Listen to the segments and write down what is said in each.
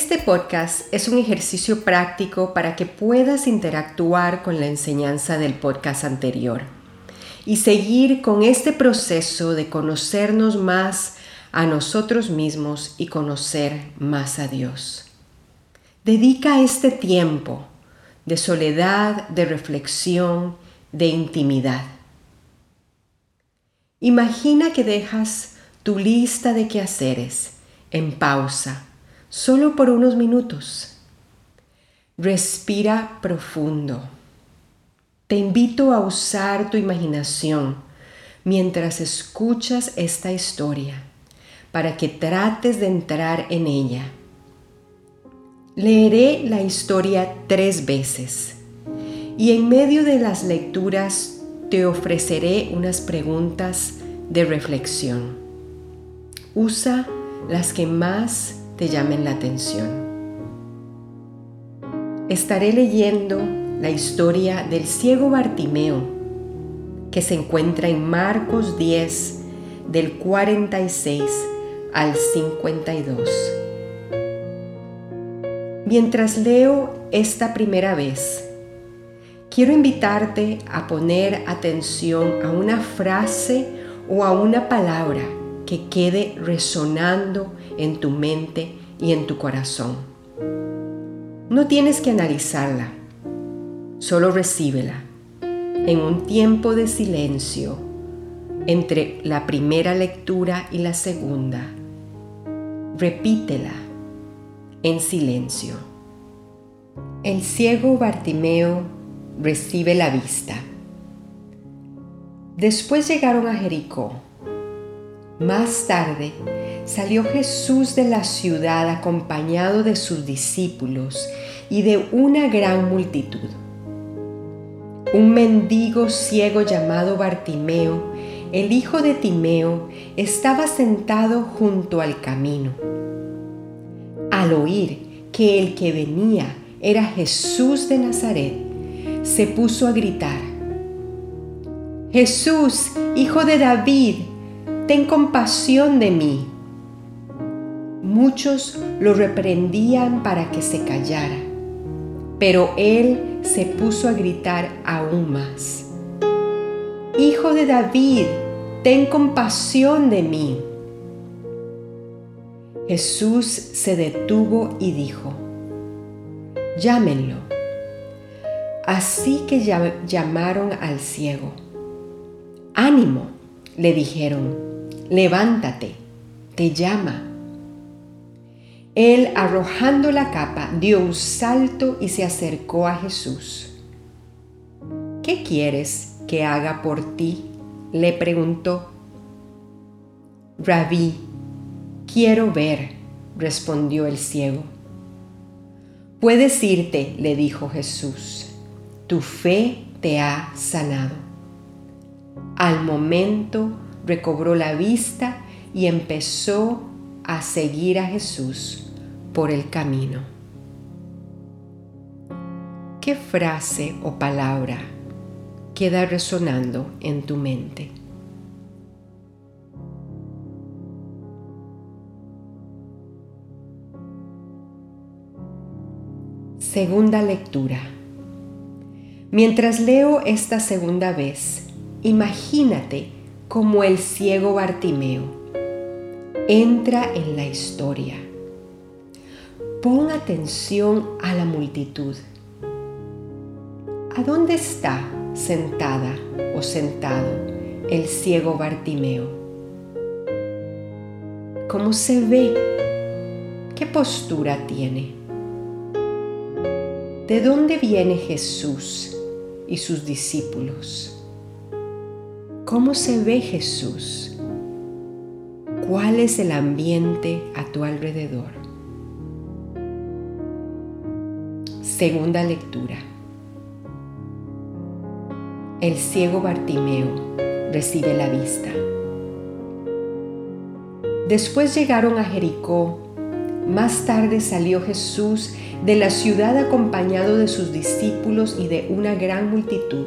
Este podcast es un ejercicio práctico para que puedas interactuar con la enseñanza del podcast anterior y seguir con este proceso de conocernos más a nosotros mismos y conocer más a Dios. Dedica este tiempo de soledad, de reflexión, de intimidad. Imagina que dejas tu lista de quehaceres en pausa solo por unos minutos. Respira profundo. Te invito a usar tu imaginación mientras escuchas esta historia para que trates de entrar en ella. Leeré la historia tres veces y en medio de las lecturas te ofreceré unas preguntas de reflexión. Usa las que más te llamen la atención. Estaré leyendo la historia del ciego Bartimeo, que se encuentra en Marcos 10, del 46 al 52. Mientras leo esta primera vez, quiero invitarte a poner atención a una frase o a una palabra que quede resonando en tu mente y en tu corazón. No tienes que analizarla, solo recíbela en un tiempo de silencio entre la primera lectura y la segunda. Repítela en silencio. El ciego Bartimeo recibe la vista. Después llegaron a Jericó. Más tarde, salió Jesús de la ciudad acompañado de sus discípulos y de una gran multitud. Un mendigo ciego llamado Bartimeo, el hijo de Timeo, estaba sentado junto al camino. Al oír que el que venía era Jesús de Nazaret, se puso a gritar, Jesús, hijo de David, ten compasión de mí. Muchos lo reprendían para que se callara, pero él se puso a gritar aún más. Hijo de David, ten compasión de mí. Jesús se detuvo y dijo, llámenlo. Así que llamaron al ciego. Ánimo, le dijeron, levántate, te llama. Él, arrojando la capa, dio un salto y se acercó a Jesús. ¿Qué quieres que haga por ti? le preguntó. Rabí, quiero ver, respondió el ciego. Puedes irte, le dijo Jesús, tu fe te ha sanado. Al momento recobró la vista y empezó a seguir a Jesús por el camino. ¿Qué frase o palabra queda resonando en tu mente? Segunda lectura. Mientras leo esta segunda vez, imagínate como el ciego Bartimeo entra en la historia. Pon atención a la multitud. ¿A dónde está sentada o sentado el ciego Bartimeo? ¿Cómo se ve? ¿Qué postura tiene? ¿De dónde viene Jesús y sus discípulos? ¿Cómo se ve Jesús? ¿Cuál es el ambiente a tu alrededor? Segunda lectura. El ciego Bartimeo recibe la vista. Después llegaron a Jericó. Más tarde salió Jesús de la ciudad acompañado de sus discípulos y de una gran multitud.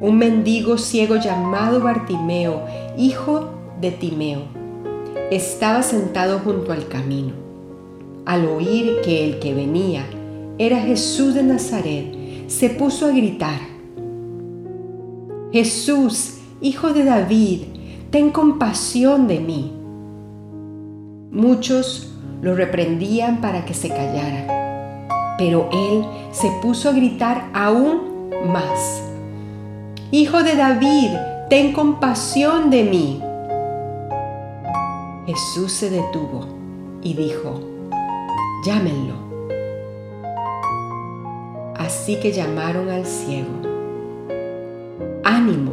Un mendigo ciego llamado Bartimeo, hijo de Timeo, estaba sentado junto al camino. Al oír que el que venía era Jesús de Nazaret, se puso a gritar, Jesús, hijo de David, ten compasión de mí. Muchos lo reprendían para que se callara, pero él se puso a gritar aún más. Hijo de David, ten compasión de mí. Jesús se detuvo y dijo, llámenlo. Así que llamaron al ciego. Ánimo,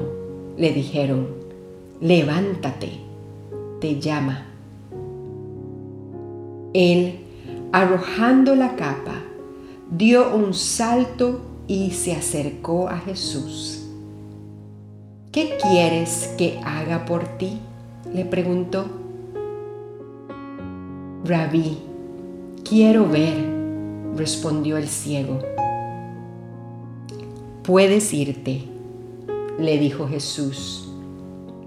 le dijeron, levántate, te llama. Él, arrojando la capa, dio un salto y se acercó a Jesús. ¿Qué quieres que haga por ti? le preguntó. Rabí, quiero ver, respondió el ciego. Puedes irte, le dijo Jesús.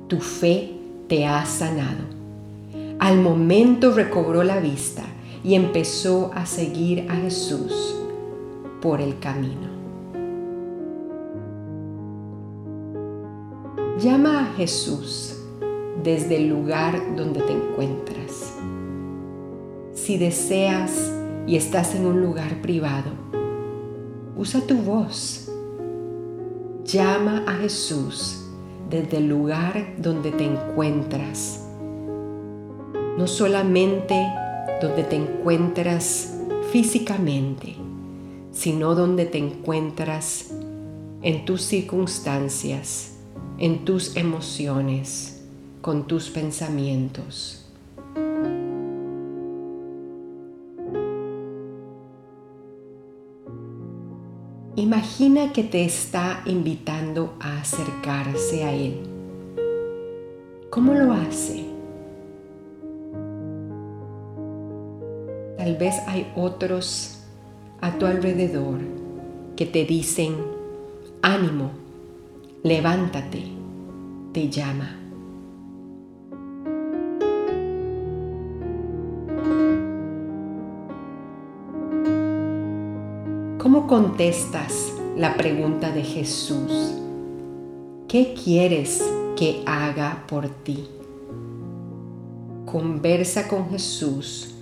Tu fe te ha sanado. Al momento recobró la vista y empezó a seguir a Jesús por el camino. Llama a Jesús desde el lugar donde te encuentras. Si deseas y estás en un lugar privado, usa tu voz. Llama a Jesús desde el lugar donde te encuentras no solamente donde te encuentras físicamente, sino donde te encuentras en tus circunstancias, en tus emociones, con tus pensamientos. Imagina que te está invitando a acercarse a Él. ¿Cómo lo hace? Tal vez hay otros a tu alrededor que te dicen, ánimo, levántate, te llama. ¿Cómo contestas la pregunta de Jesús? ¿Qué quieres que haga por ti? Conversa con Jesús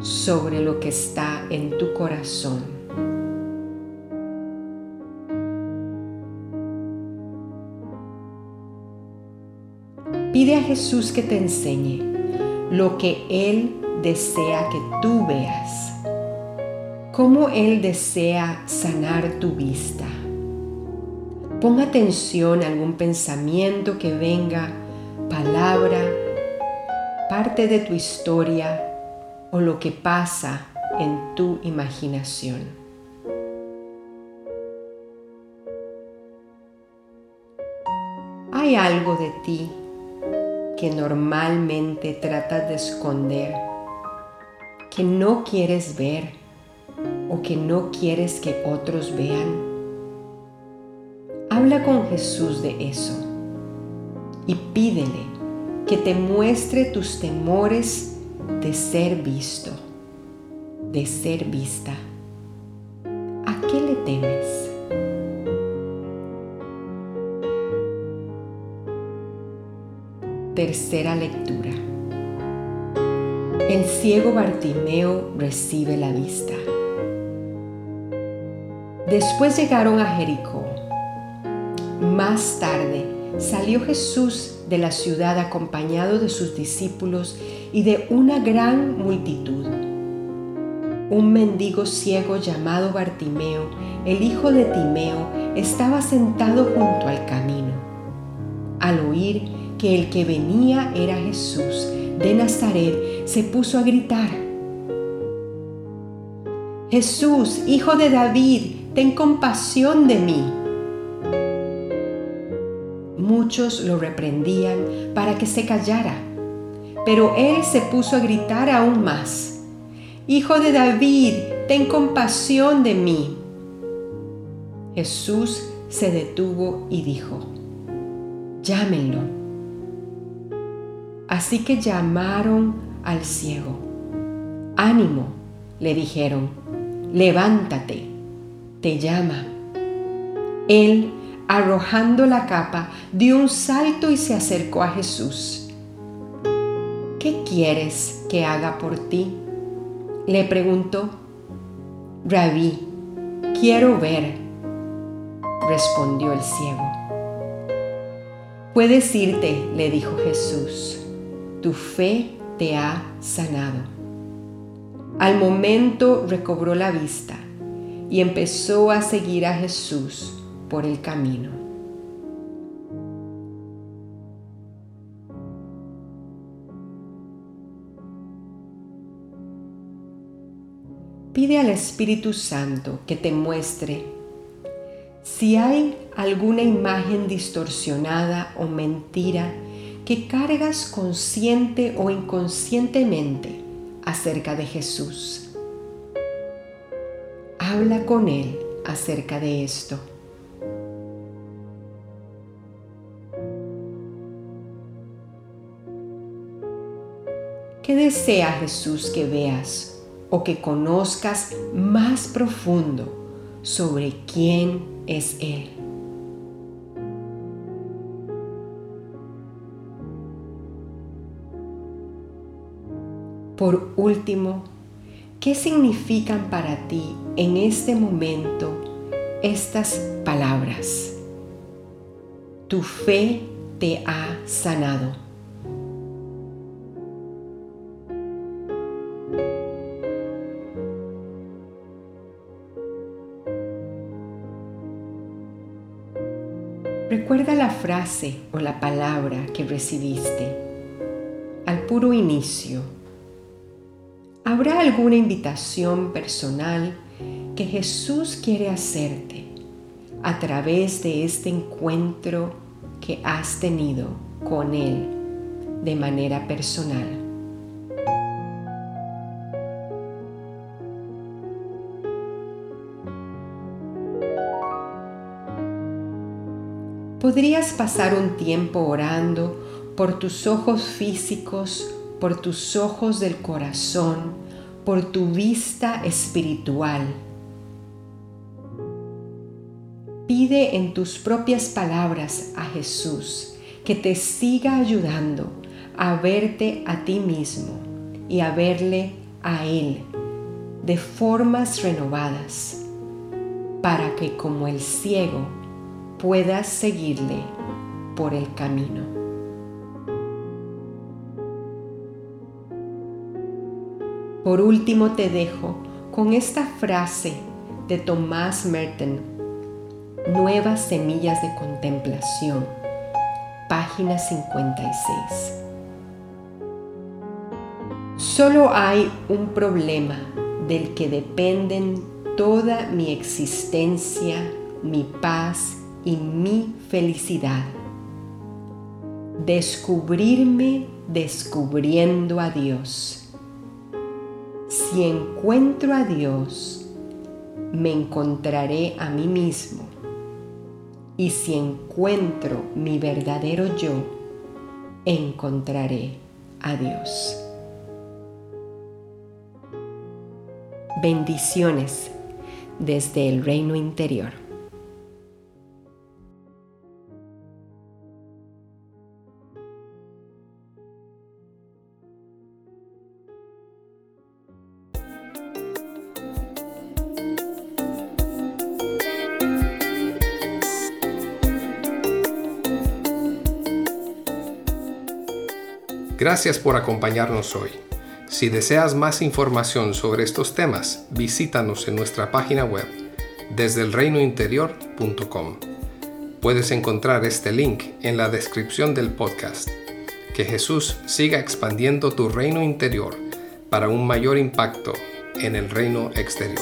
sobre lo que está en tu corazón. Pide a Jesús que te enseñe lo que Él desea que tú veas, cómo Él desea sanar tu vista. Pon atención a algún pensamiento que venga, palabra, parte de tu historia o lo que pasa en tu imaginación. Hay algo de ti que normalmente tratas de esconder, que no quieres ver o que no quieres que otros vean. Habla con Jesús de eso y pídele que te muestre tus temores de ser visto, de ser vista. ¿A qué le temes? Tercera lectura. El ciego Bartimeo recibe la vista. Después llegaron a Jericó. Más tarde salió Jesús de la ciudad acompañado de sus discípulos y de una gran multitud. Un mendigo ciego llamado Bartimeo, el hijo de Timeo, estaba sentado junto al camino. Al oír que el que venía era Jesús de Nazaret, se puso a gritar, Jesús, hijo de David, ten compasión de mí. Muchos lo reprendían para que se callara, pero él se puso a gritar aún más. Hijo de David, ten compasión de mí. Jesús se detuvo y dijo, llámenlo. Así que llamaron al ciego. Ánimo, le dijeron, levántate, te llama. Él, arrojando la capa, dio un salto y se acercó a Jesús. ¿Qué quieres que haga por ti? Le preguntó. Rabí, quiero ver, respondió el ciego. Puedes irte, le dijo Jesús. Tu fe te ha sanado. Al momento recobró la vista y empezó a seguir a Jesús por el camino. Pide al Espíritu Santo que te muestre si hay alguna imagen distorsionada o mentira que cargas consciente o inconscientemente acerca de Jesús. Habla con Él acerca de esto. ¿Qué desea Jesús que veas o que conozcas más profundo sobre quién es Él? Por último, ¿qué significan para ti en este momento estas palabras? Tu fe te ha sanado. Recuerda la frase o la palabra que recibiste al puro inicio ¿Habrá alguna invitación personal que Jesús quiere hacerte a través de este encuentro que has tenido con Él de manera personal? Podrías pasar un tiempo orando por tus ojos físicos por tus ojos del corazón, por tu vista espiritual. Pide en tus propias palabras a Jesús que te siga ayudando a verte a ti mismo y a verle a Él de formas renovadas, para que como el ciego puedas seguirle por el camino. Por último te dejo con esta frase de Tomás Merton, Nuevas Semillas de Contemplación, página 56. Solo hay un problema del que dependen toda mi existencia, mi paz y mi felicidad. Descubrirme descubriendo a Dios si encuentro a Dios, me encontraré a mí mismo. Y si encuentro mi verdadero yo, encontraré a Dios. Bendiciones desde el reino interior. Gracias por acompañarnos hoy. Si deseas más información sobre estos temas, visítanos en nuestra página web desde elreinointerior.com. Puedes encontrar este link en la descripción del podcast. Que Jesús siga expandiendo tu reino interior para un mayor impacto en el reino exterior.